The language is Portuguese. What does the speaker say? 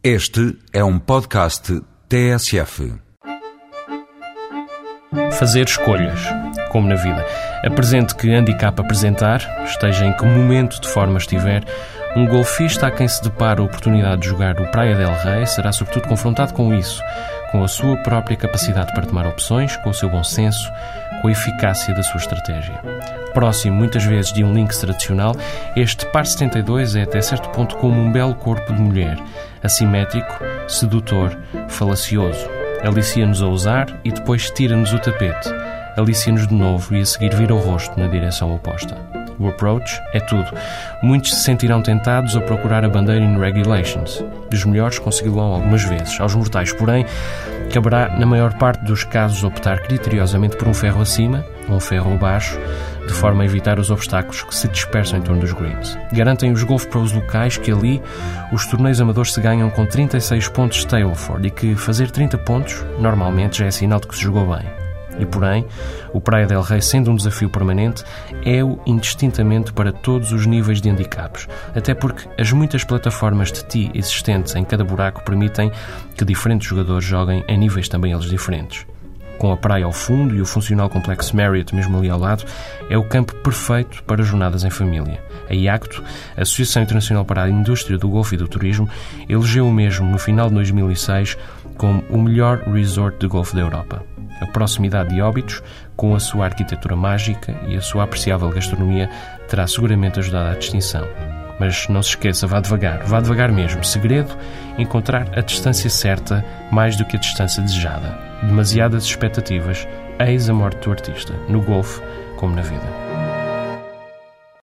Este é um podcast TSF. Fazer escolhas, como na vida. Apresente que handicap apresentar, esteja em que momento de forma estiver, um golfista a quem se depara a oportunidade de jogar o Praia del Rei será sobretudo confrontado com isso, com a sua própria capacidade para tomar opções, com o seu bom senso, com a eficácia da sua estratégia. Próximo, muitas vezes, de um links tradicional, este par 72 é até certo ponto como um belo corpo de mulher, assimétrico, sedutor, falacioso. Alicia-nos a usar e depois tira-nos o tapete. Alicia-nos de novo e a seguir vira o rosto na direção oposta. O approach é tudo. Muitos se sentirão tentados a procurar a bandeira in regulations. Os melhores consegui-lo algumas vezes. Aos mortais, porém, caberá, na maior parte dos casos, optar criteriosamente por um ferro acima ou um ferro abaixo, de forma a evitar os obstáculos que se dispersam em torno dos greens. Garantem os Golf Pros locais que ali os torneios amadores se ganham com 36 pontos de Stableford e que fazer 30 pontos normalmente já é sinal de que se jogou bem. E porém, o Praia del Rei, sendo um desafio permanente, é-o indistintamente para todos os níveis de handicaps, até porque as muitas plataformas de tee existentes em cada buraco permitem que diferentes jogadores joguem em níveis também eles diferentes. Com a praia ao fundo e o funcional complexo Marriott mesmo ali ao lado, é o campo perfeito para jornadas em família. A IACTO, a Associação Internacional para a Indústria do Golfe e do Turismo, elegeu o mesmo no final de 2006 como o melhor resort de golfe da Europa. A proximidade de Óbitos, com a sua arquitetura mágica e a sua apreciável gastronomia, terá seguramente ajudado à distinção. Mas não se esqueça, vá devagar, vá devagar mesmo. Segredo: encontrar a distância certa mais do que a distância desejada. Demasiadas expectativas, eis a morte do artista, no golfe como na vida.